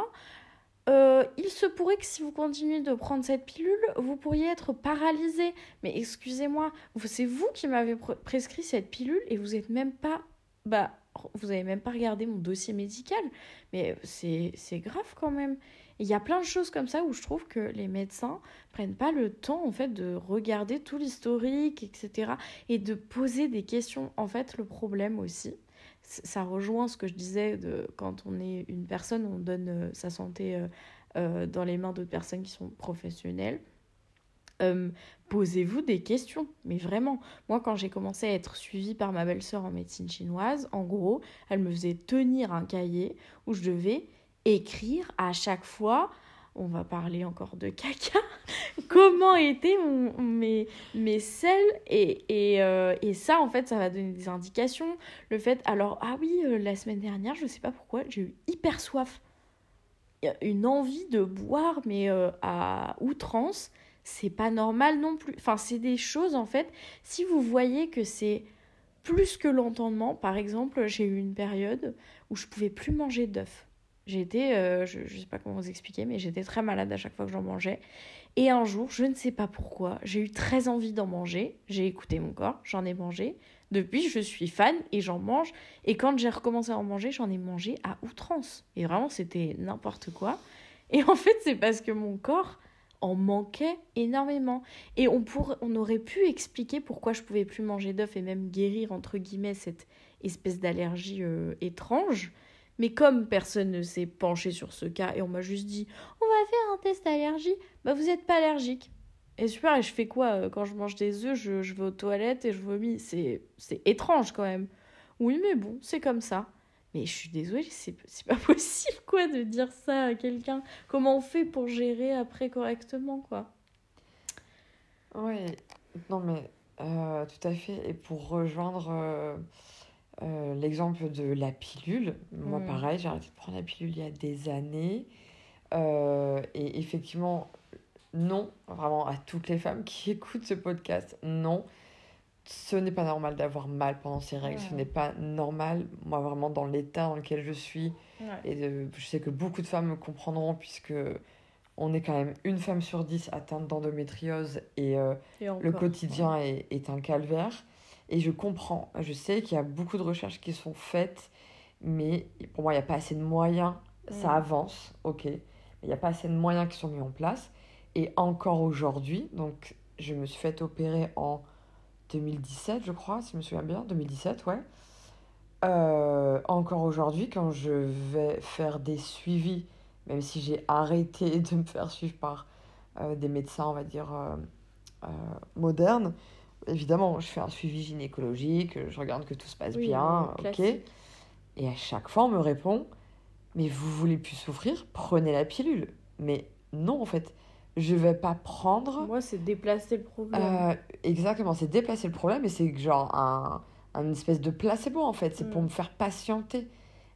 euh, il se pourrait que si vous continuez de prendre cette pilule, vous pourriez être paralysé. Mais excusez-moi, c'est vous qui m'avez pr- prescrit cette pilule et vous êtes même pas, bah, vous avez même pas regardé mon dossier médical. Mais c'est c'est grave quand même. Il y a plein de choses comme ça où je trouve que les médecins prennent pas le temps en fait de regarder tout l'historique, etc. et de poser des questions. En fait, le problème aussi, ça rejoint ce que je disais de quand on est une personne, on donne euh, sa santé euh, euh, dans les mains d'autres personnes qui sont professionnelles. Posez-vous des questions, mais vraiment. Moi, quand j'ai commencé à être suivie par ma belle-sœur en médecine chinoise, en gros, elle me faisait tenir un cahier où je devais écrire à chaque fois on va parler encore de caca, [laughs] comment étaient mes, mes selles. Et, et, euh, et, ça, en fait, ça va donner des indications. Le fait, alors, ah oui, euh, la semaine dernière, je sais pas pourquoi, j'ai eu hyper soif. Une envie de boire, mais euh, à outrance, c'est pas normal non plus. Enfin, c'est des choses, en fait, si vous voyez que c'est plus que l'entendement, par exemple, j'ai eu une période où je pouvais plus manger d'œufs été, euh, je ne sais pas comment vous expliquer, mais j'étais très malade à chaque fois que j'en mangeais. Et un jour, je ne sais pas pourquoi, j'ai eu très envie d'en manger. J'ai écouté mon corps, j'en ai mangé. Depuis, je suis fan et j'en mange. Et quand j'ai recommencé à en manger, j'en ai mangé à outrance. Et vraiment, c'était n'importe quoi. Et en fait, c'est parce que mon corps en manquait énormément. Et on, pour, on aurait pu expliquer pourquoi je pouvais plus manger d'œufs et même guérir, entre guillemets, cette espèce d'allergie euh, étrange. Mais comme personne ne s'est penché sur ce cas et on m'a juste dit on va faire un test d'allergie, bah vous n'êtes pas allergique. Et super, et je fais quoi euh, quand je mange des œufs je, je vais aux toilettes et je vomis. C'est, étrange quand même. Oui, mais bon, c'est comme ça. Mais je suis désolée, c'est, c'est pas [laughs] possible quoi de dire ça à quelqu'un. Comment on fait pour gérer après correctement quoi? Oui, non mais euh, tout à fait. Et pour rejoindre. Euh, euh, l'exemple de la pilule. Moi, mm. pareil, j'ai arrêté de prendre la pilule il y a des années. Euh, et effectivement, non, vraiment à toutes les femmes qui [laughs] écoutent ce podcast, non. Ce n'est pas normal d'avoir mal pendant ces règles. Ce n'est pas normal, moi, vraiment, dans l'état dans lequel je suis. Et je sais que beaucoup de femmes me comprendront, puisque on est quand même une femme sur dix atteinte d'endométriose et, euh, le quotidien est, est, un calvaire. Et je comprends, je sais qu'il y a beaucoup de recherches qui sont faites, mais pour moi, il n'y a pas assez de moyens. Ça avance, ok, mais il n'y a pas assez de moyens qui sont mis en place. Et encore aujourd'hui, donc je me suis fait opérer en 2017, je crois, si je me souviens bien, 2017, ouais. Euh, encore aujourd'hui, quand je vais faire des suivis, même si j'ai arrêté [laughs] de me faire suivre par euh, des médecins, on va dire, euh, modernes, évidemment, je fais un suivi gynécologique, je regarde que tout se passe bien, ok. Et à chaque fois, on me répond Mais vous voulez plus souffrir Prenez la pilule. Mais non, en fait, je vais pas prendre. Moi, c'est déplacer le problème. Euh, exactement, c'est déplacer le problème et c'est genre un, un espèce de placebo, en fait. C'est pour mm. me faire patienter.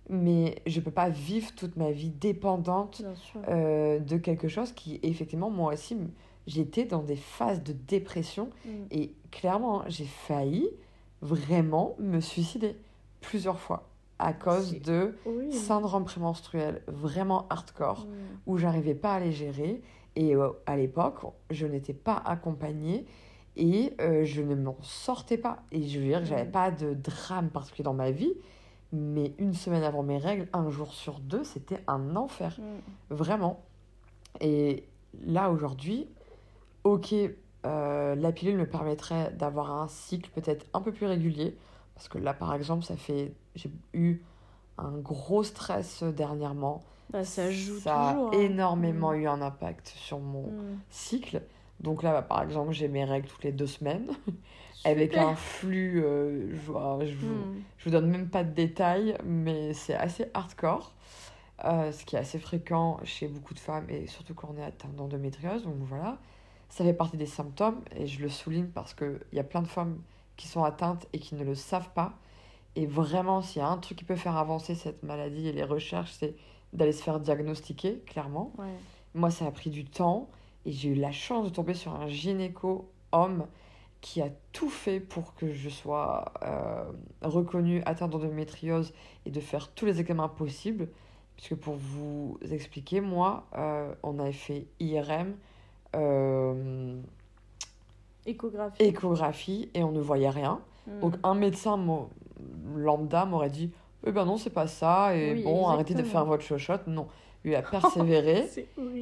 Mais je peux pas vivre toute ma vie dépendante euh, de quelque chose qui, effectivement, moi aussi, j'étais dans des phases de dépression mm. et clairement, j'ai failli vraiment me suicider plusieurs fois à cause de syndrome prémenstruel vraiment hardcore mm. où j'arrivais pas à les gérer et euh, à l'époque, je n'étais pas accompagnée et euh, je ne m'en sortais pas. Et je veux dire que j'avais mm. pas de drame particulier dans ma vie, mais une semaine avant mes règles, un jour sur deux, c'était un enfer. Vraiment. Et là, aujourd'hui, ok, euh, la pilule me permettrait d'avoir un cycle peut-être un peu plus régulier. Parce que là, par exemple, ça fait. J'ai eu un gros stress dernièrement. Bah, ça joue ça a hein. énormément mm. eu un impact sur mon mm. cycle. Donc là, bah, par exemple, j'ai mes règles toutes les deux semaines. [laughs] avec un flux, euh, je, je, vous, mm. je vous donne même pas de détails, mais c'est assez hardcore. Euh, ce qui est assez fréquent chez beaucoup de femmes et surtout quand on est atteint d'endométriose. Donc voilà ça fait partie des symptômes et je le souligne parce qu'il y a plein de femmes qui sont atteintes et qui ne le savent pas. Et vraiment, s'il y a un truc qui peut faire avancer cette maladie et les recherches, c'est d'aller se faire diagnostiquer, clairement. Moi, ça a pris du temps et j'ai eu la chance de tomber sur un gynéco homme qui a tout fait pour que je sois euh, reconnue atteinte d'endométriose et de faire tous les examens possibles. Puisque pour vous expliquer, moi, euh, on avait fait IRM, euh, échographie. échographie et on ne voyait rien. Hmm. Donc un médecin lambda m'aurait dit eh ben non, c'est pas ça, et bon, arrêtez de faire votre chochotte. Non, lui a [laughs] persévéré.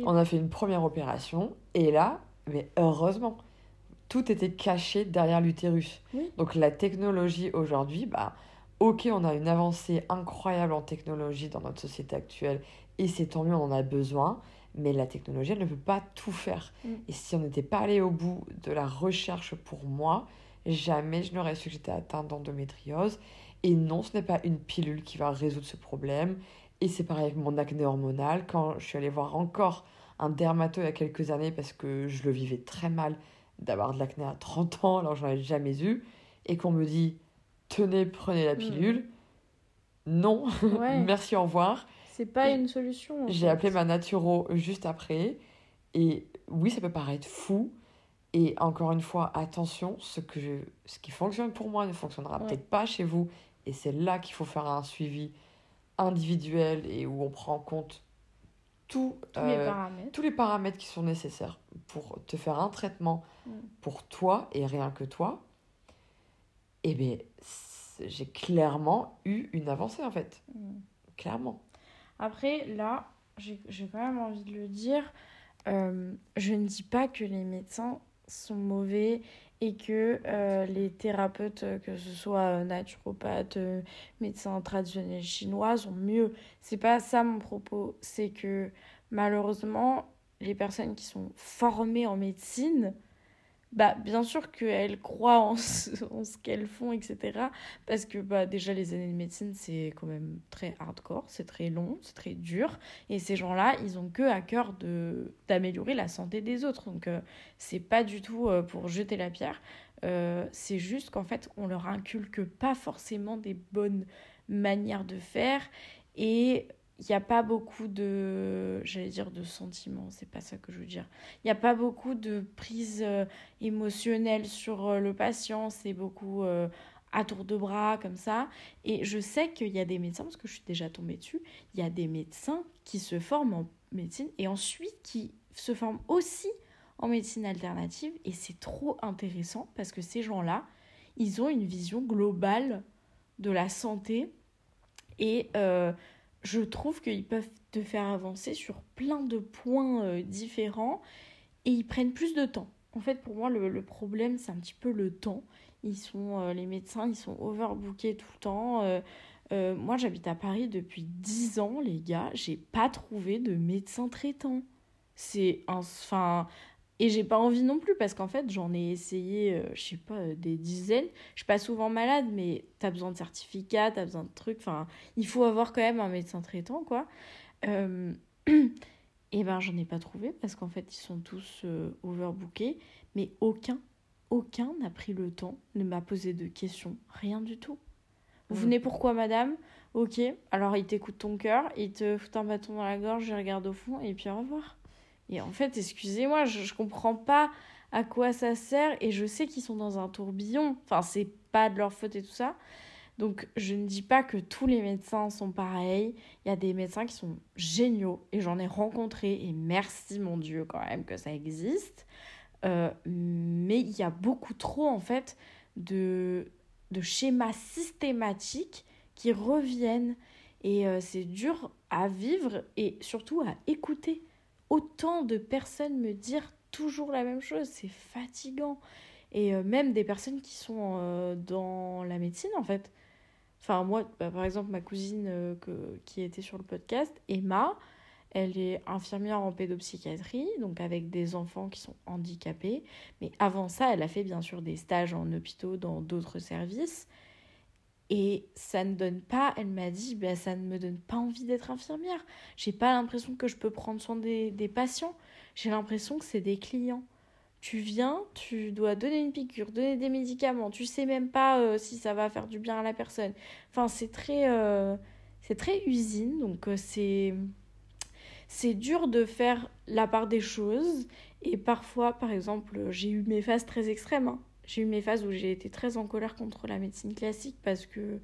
on a fait une première opération, et là, mais heureusement, tout était caché derrière l'utérus. Donc la technologie aujourd'hui, bah, ok, on a une avancée incroyable en technologie dans notre société actuelle, et c'est tant mieux, on en a besoin, mais la technologie, elle ne peut pas tout faire. Mm. Et si on n'était pas allé au bout de la recherche pour moi, jamais je n'aurais su que j'étais atteinte d'endométriose. Et non, ce n'est pas une pilule qui va résoudre ce problème. Et c'est pareil avec mon acné hormonal. Quand je suis allée voir encore un dermato il y a quelques années parce que je le vivais très mal d'avoir de l'acné à 30 ans alors j'en avais jamais eu, et qu'on me dit tenez, prenez la Mm. pilule. Non, [laughs] Ouais. merci, au revoir. C'est pas une solution. J'ai appelé ma naturo juste après. Et oui, ça peut paraître fou. Et encore une fois, attention, ce, que je, ce qui fonctionne pour moi ne fonctionnera Ouais. peut-être pas chez vous. Et c'est là qu'il faut faire un suivi individuel et où on prend en compte tout, Tous les euh, paramètres. tous les paramètres qui sont nécessaires pour te faire un traitement Mm. pour toi et rien que toi. Et bien, c'est- j'ai clairement eu une avancée en fait. Mm. Clairement. Après, là, j'ai quand même envie de le dire. euh, je ne dis pas que les médecins sont mauvais et que euh, les thérapeutes, euh, que ce soit naturopathes, médecins traditionnels chinois, sont mieux. C'est pas ça mon propos. C'est que malheureusement, les personnes qui sont formées en médecine, bah, bien sûr qu'elles croient en ce, [laughs] qu'elles font, etc. Parce que bah, déjà, les années de médecine, c'est quand même très hardcore, c'est très long, c'est très dur. Et ces gens-là, ils ont que à cœur d'améliorer la santé des autres. Donc, euh, c'est pas du tout euh, pour jeter la pierre. Euh, c'est juste qu'en fait, on leur inculque pas forcément des bonnes manières de faire. Et il n'y a pas beaucoup de, j'allais dire, de sentiments, c'est pas ça que je veux dire. Il n'y a pas beaucoup de prise euh, émotionnelle sur euh, le patient, c'est beaucoup euh, à tour de bras, comme ça. Et je sais qu'il y a des médecins, parce que je suis déjà tombée dessus, il y a des médecins qui se forment en médecine et ensuite qui se forment aussi en médecine alternative. Et c'est trop intéressant parce que ces gens-là, ils ont une vision globale de la santé et je trouve qu'ils peuvent te faire avancer sur plein de points euh, différents et ils prennent plus de temps. En fait, pour moi, le, problème, c'est un petit peu le temps. Ils sont, euh, les médecins, ils sont overbookés tout le temps. Euh, moi, j'habite à Paris depuis 10 ans, les gars. J'ai pas trouvé de médecin traitant. C'est un. Enfin. Et j'ai pas envie non plus parce qu'en fait, j'en ai essayé, euh, je sais pas, euh, des dizaines. Je suis pas souvent malade, mais t'as besoin de certificats, t'as besoin de trucs. Enfin, il faut avoir quand même un médecin traitant, quoi. Euh, [clears throat] et ben, j'en ai pas trouvé parce qu'en fait, ils sont tous euh, overbookés, mais aucun, aucun n'a pris le temps, ne m'a posé de questions, rien du tout. Vous Mm. venez pourquoi, madame? Ok, alors il t'écoute ton cœur, il te fout un bâton dans la gorge, il regarde au fond, et puis au revoir. Et en fait, excusez-moi, je, je comprends pas à quoi ça sert, et je sais qu'ils sont dans un tourbillon, enfin, c'est pas de leur faute et tout ça. Donc, je ne dis pas que tous les médecins sont pareils. Il y a des médecins qui sont géniaux, et j'en ai rencontré, et merci mon Dieu quand même que ça existe. Euh, mais il y a beaucoup trop, en fait, de, de schémas systématiques qui reviennent. Et euh, c'est dur à vivre et surtout à écouter. Autant de personnes me dire toujours la même chose, c'est fatigant. Et euh, même des personnes qui sont euh, dans la médecine, en fait. Enfin, moi, bah, par exemple, ma cousine euh, qui était sur le podcast, Emma, elle est infirmière en pédopsychiatrie, donc avec des enfants qui sont handicapés. Mais avant ça, elle a fait bien sûr des stages en hôpitaux dans d'autres services. Et ça ne donne pas, elle m'a dit, bah, ça ne me donne pas envie d'être infirmière. J'ai pas l'impression que je peux prendre soin des, des patients. J'ai l'impression que c'est des clients. Tu viens, tu dois donner une piqûre, donner des médicaments. Tu sais même pas euh, si ça va faire du bien à la personne. Enfin, c'est très, euh, c'est très usine. Donc, euh, c'est, c'est dur de faire la part des choses. Et parfois, par exemple, j'ai eu mes phases très extrêmes. hein. J'ai eu mes phases où j'ai été très en colère contre la médecine classique parce que,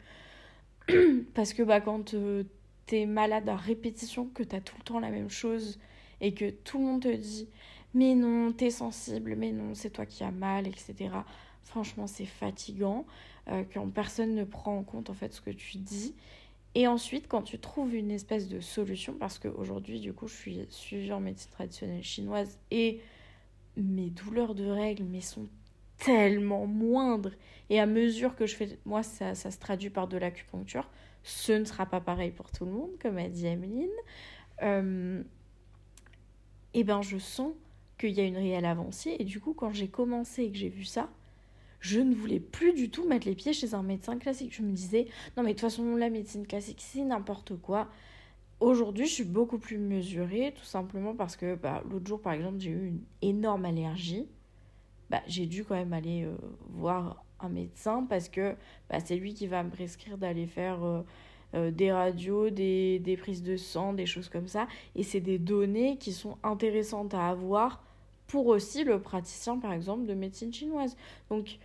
[clears throat] parce que bah, quand euh, t'es malade à répétition, que t'as tout le temps la même chose et que tout le monde te dit mais non, t'es sensible, mais non, c'est toi qui as mal, etc. Franchement, c'est fatigant euh, quand personne ne prend en compte en fait ce que tu dis. Et ensuite, quand tu trouves une espèce de solution, parce qu'aujourd'hui, du coup, je suis suivie en médecine traditionnelle chinoise et mes douleurs de règles mais sont tellement moindre. Et à mesure que je fais, moi, ça, ça se traduit par de l'acupuncture. Ce ne sera pas pareil pour tout le monde, comme a dit Emeline. Euh, et ben, je sens qu'il y a une réelle avancée. Et du coup, quand j'ai commencé et que j'ai vu ça, je ne voulais plus du tout mettre les pieds chez un médecin classique. Je me disais, non, mais de toute façon, la médecine classique, c'est n'importe quoi. Aujourd'hui, je suis beaucoup plus mesurée, tout simplement parce que bah, l'autre jour, par exemple, j'ai eu une énorme allergie. Bah, j'ai dû quand même aller euh, voir un médecin parce que bah, c'est lui qui va me prescrire d'aller faire euh, euh, des radios, des, des, prises de sang, des choses comme ça. Et c'est des données qui sont intéressantes à avoir pour aussi le praticien, par exemple, de médecine chinoise. Donc,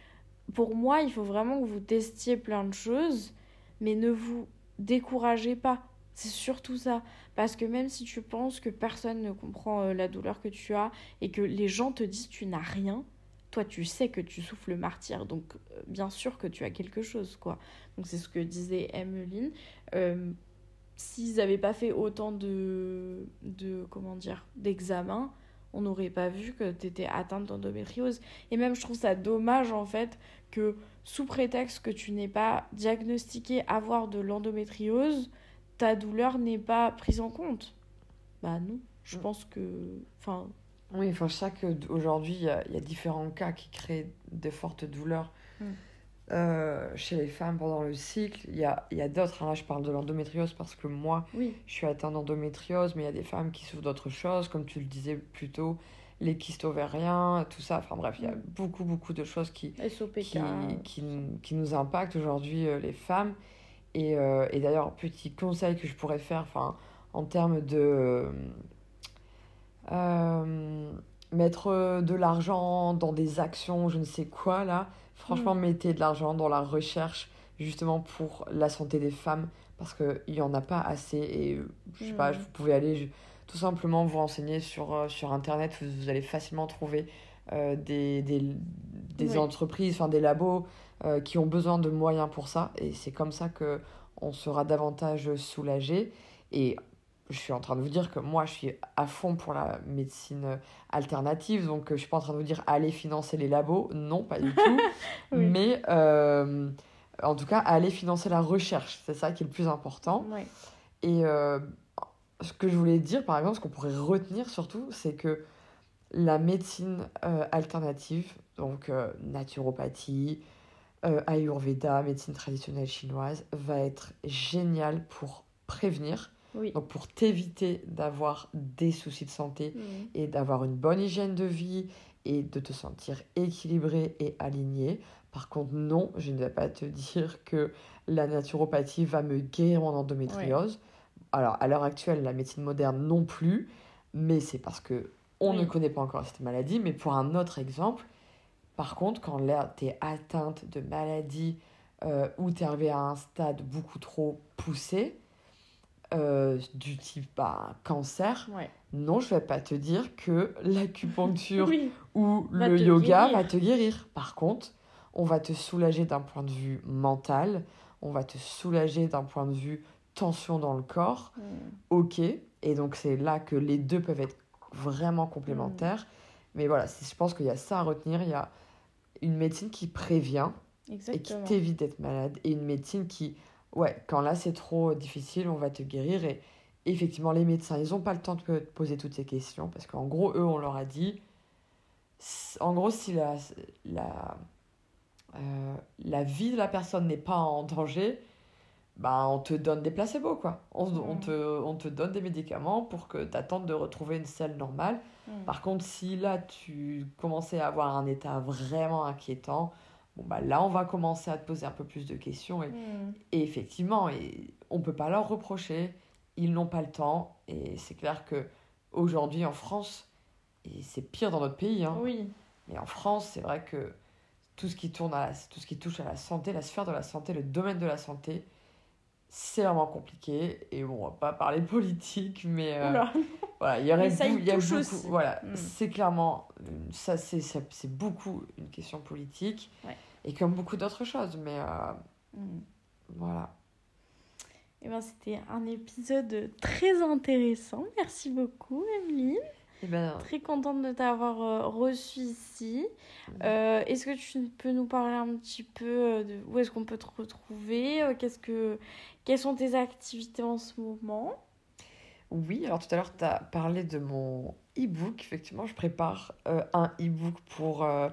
pour moi, il faut vraiment que vous testiez plein de choses, mais ne vous découragez pas. C'est surtout ça. Parce que même si tu penses que personne ne comprend la douleur que tu as et que les gens te disent tu n'as rien, toi tu sais que tu souffles le martyr. Donc euh, bien sûr que tu as quelque chose, quoi. Donc c'est ce que disait Emmeline. Euh, S'ils n'avaient pas fait autant de, de comment dire, d'examens, on n'aurait pas vu que tu étais atteinte d'endométriose. Et même, je trouve ça dommage, en fait, que sous prétexte que tu n'es pas diagnostiqué avoir de l'endométriose, ta douleur n'est pas prise en compte. Bah non, je mm. pense que... Enfin... Oui, enfin, chaque... Aujourd'hui, il y a, y a, différents cas qui créent de fortes douleurs. Mm. Euh, chez les femmes pendant le cycle. Il y a, y a d'autres, hein, là je parle de l'endométriose parce que moi oui. je suis atteinte d'endométriose, mais il y a des femmes qui souffrent d'autres choses, comme tu le disais plus tôt, les kystes ovariens, tout ça. Enfin bref, il y a mm. beaucoup, beaucoup de choses qui, qui, qui, qui, nous impactent aujourd'hui, euh, les femmes. Et, euh, et d'ailleurs, petit conseil que je pourrais faire en termes de. Euh, mettre de l'argent dans des actions, je ne sais quoi là Franchement, mm. mettez de l'argent dans la recherche justement pour la santé des femmes parce qu'il n'y en a pas assez et je sais pas, mm. vous pouvez aller tout simplement vous renseigner sur, euh, sur internet, vous, allez facilement trouver euh, des, des, des entreprises, enfin des labos euh, qui ont besoin de moyens pour ça et c'est comme ça que on sera davantage soulagé et je suis en train de vous dire que moi, je suis à fond pour la médecine alternative. Donc, je suis pas en train de vous dire allez financer les labos. Non, pas du tout. [laughs] Mais euh, en tout cas, allez financer la recherche. C'est ça qui est le plus important. Et euh, ce que je voulais dire, par exemple, ce qu'on pourrait retenir surtout, c'est que la médecine euh, alternative, donc naturopathie, ayurveda, médecine traditionnelle chinoise, va être géniale pour prévenir donc pour t'éviter d'avoir des soucis de santé mmh. et d'avoir une bonne hygiène de vie et de te sentir équilibré et aligné. Par contre, non, je ne vais pas te [laughs] dire que la naturopathie va me guérir mon endométriose. Alors, à l'heure actuelle, la médecine moderne non plus, mais c'est parce que on ne connaît pas encore cette maladie. Mais pour un autre exemple, par contre, quand tu es atteinte de maladie euh, ou tu es arrivé à un stade beaucoup trop poussé, euh, du type bah, cancer, non, je vais pas te dire que l'acupuncture [laughs] ou le yoga va te guérir. Par contre, on va te soulager d'un point de vue mental, on va te soulager d'un point de vue tension dans le corps. Mm. Ok, et donc c'est là que les deux peuvent être vraiment complémentaires. Mm. Mais voilà, je pense qu'il y a ça à retenir. Il y a une médecine qui prévient et qui t'évite d'être malade, et une médecine qui ouais, quand là c'est trop difficile, on va te guérir. Et effectivement, les médecins, ils n'ont pas le temps de te poser toutes ces questions parce qu'en gros, eux, on leur a dit, en gros, si la, la, euh, la vie de la personne n'est pas en danger, bah, on te donne des placebos, quoi. On, on, mm. te, on te donne des médicaments pour que tu attendes de retrouver une selle normale. Mm. Par contre, si là, tu commençais à avoir un état vraiment inquiétant, Bon, bah là, on va commencer à te poser un peu plus de questions. Et, hmm. et effectivement, et on ne peut pas leur reprocher. Ils n'ont pas le temps. Et c'est clair que aujourd'hui en France, et c'est pire dans notre pays, hein, oui. mais en France, c'est vrai que tout ce qui tourne à tout ce qui touche à la santé, la sphère de la santé, le domaine de la santé, c'est vraiment compliqué. Et bon, on va pas parler politique, mais euh, voilà, il y aurait il y a beaucoup, voilà, hmm. c'est clairement ça, c'est c'est beaucoup une question politique. Ouais et comme beaucoup d'autres choses. Mais euh, mm. voilà. Et eh ben, C'était un épisode très intéressant. Merci beaucoup, Emeline. Eh ben, Très contente de t'avoir euh, reçu ici. Euh, est-ce que tu peux nous parler un petit peu euh, de où est-ce qu'on peut te retrouver euh, Qu'est-ce que quelles sont tes activités en ce moment? Oui, alors tout à l'heure, tu as parlé de mon e-book. Effectivement, je prépare euh, un e-book pour euh,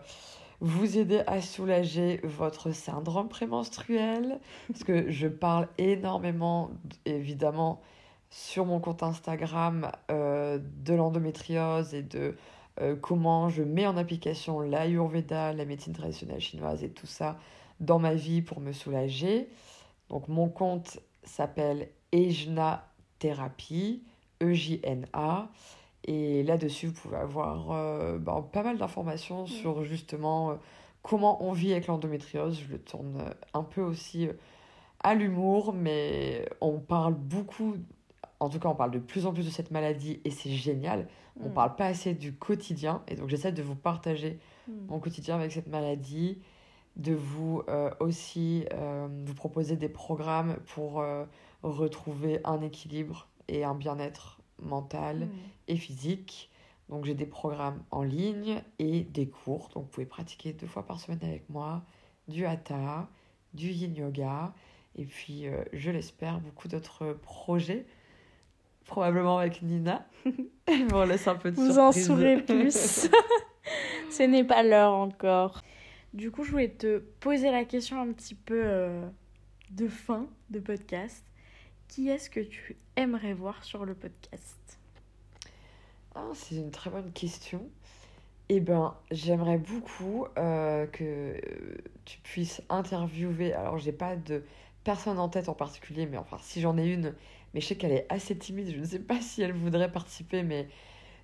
vous aider à soulager votre syndrome prémenstruel. Parce que je parle énormément, évidemment, sur mon compte Instagram euh, de l'endométriose et de euh, comment je mets en application l'Ayurveda, la médecine traditionnelle chinoise et tout ça dans ma vie pour me soulager. Donc mon compte s'appelle Ejna Thérapie, E-J-N-A. Et là-dessus, vous pouvez avoir euh, bah, pas mal d'informations sur justement comment on vit avec l'endométriose. Je le tourne un peu aussi à l'humour, mais on parle beaucoup, en tout cas on parle de plus en plus de cette maladie et c'est génial. On Mm. parle pas assez du quotidien et donc j'essaie de vous partager Mm. mon quotidien avec cette maladie, de vous euh, aussi euh, vous proposer des programmes pour euh, retrouver un équilibre et un bien-être mental Mm. et physique. Donc j'ai des programmes en ligne et des cours. Donc vous pouvez pratiquer deux fois par semaine avec moi du hatha, du yin yoga et puis je l'espère beaucoup d'autres projets. Probablement avec Nina. [laughs] Elle me laisse un peu de Vous en saurez plus. [laughs] Ce n'est pas l'heure encore. Du coup, je voulais te poser la question un petit peu euh, de fin de podcast. Qui est-ce que tu aimerais voir sur le podcast? Ah, c'est une très bonne question. Eh ben, j'aimerais beaucoup euh, que tu puisses interviewer. Alors, j'ai pas de personne en tête en particulier, mais enfin, si j'en ai une, mais je sais qu'elle est assez timide. Je ne sais pas si elle voudrait participer, mais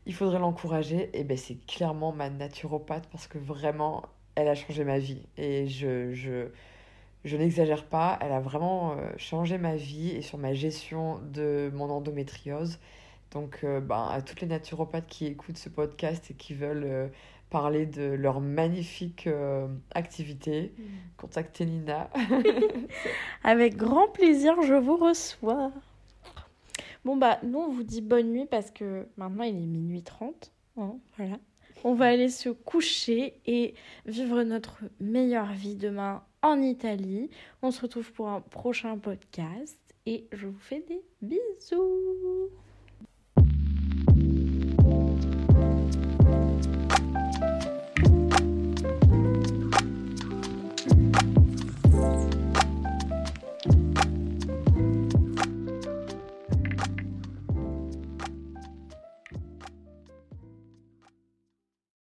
il faudrait l'encourager. Et ben, c'est clairement ma naturopathe parce que vraiment, elle a changé ma vie. Et je, je, je n'exagère pas, elle a vraiment euh, changé ma vie et sur ma gestion de mon endométriose. Donc, euh, ben, à toutes les naturopathes qui écoutent ce podcast et qui veulent euh, parler de leur magnifique euh, activité, contactez Nina. [laughs] [laughs] Avec grand plaisir, je vous reçois. Bon, bah, nous, on vous dit bonne nuit parce que maintenant, il est minuit 30. hein, voilà. On va aller se coucher et vivre notre meilleure vie demain en Italie. On se retrouve pour un prochain podcast et je vous fais des bisous.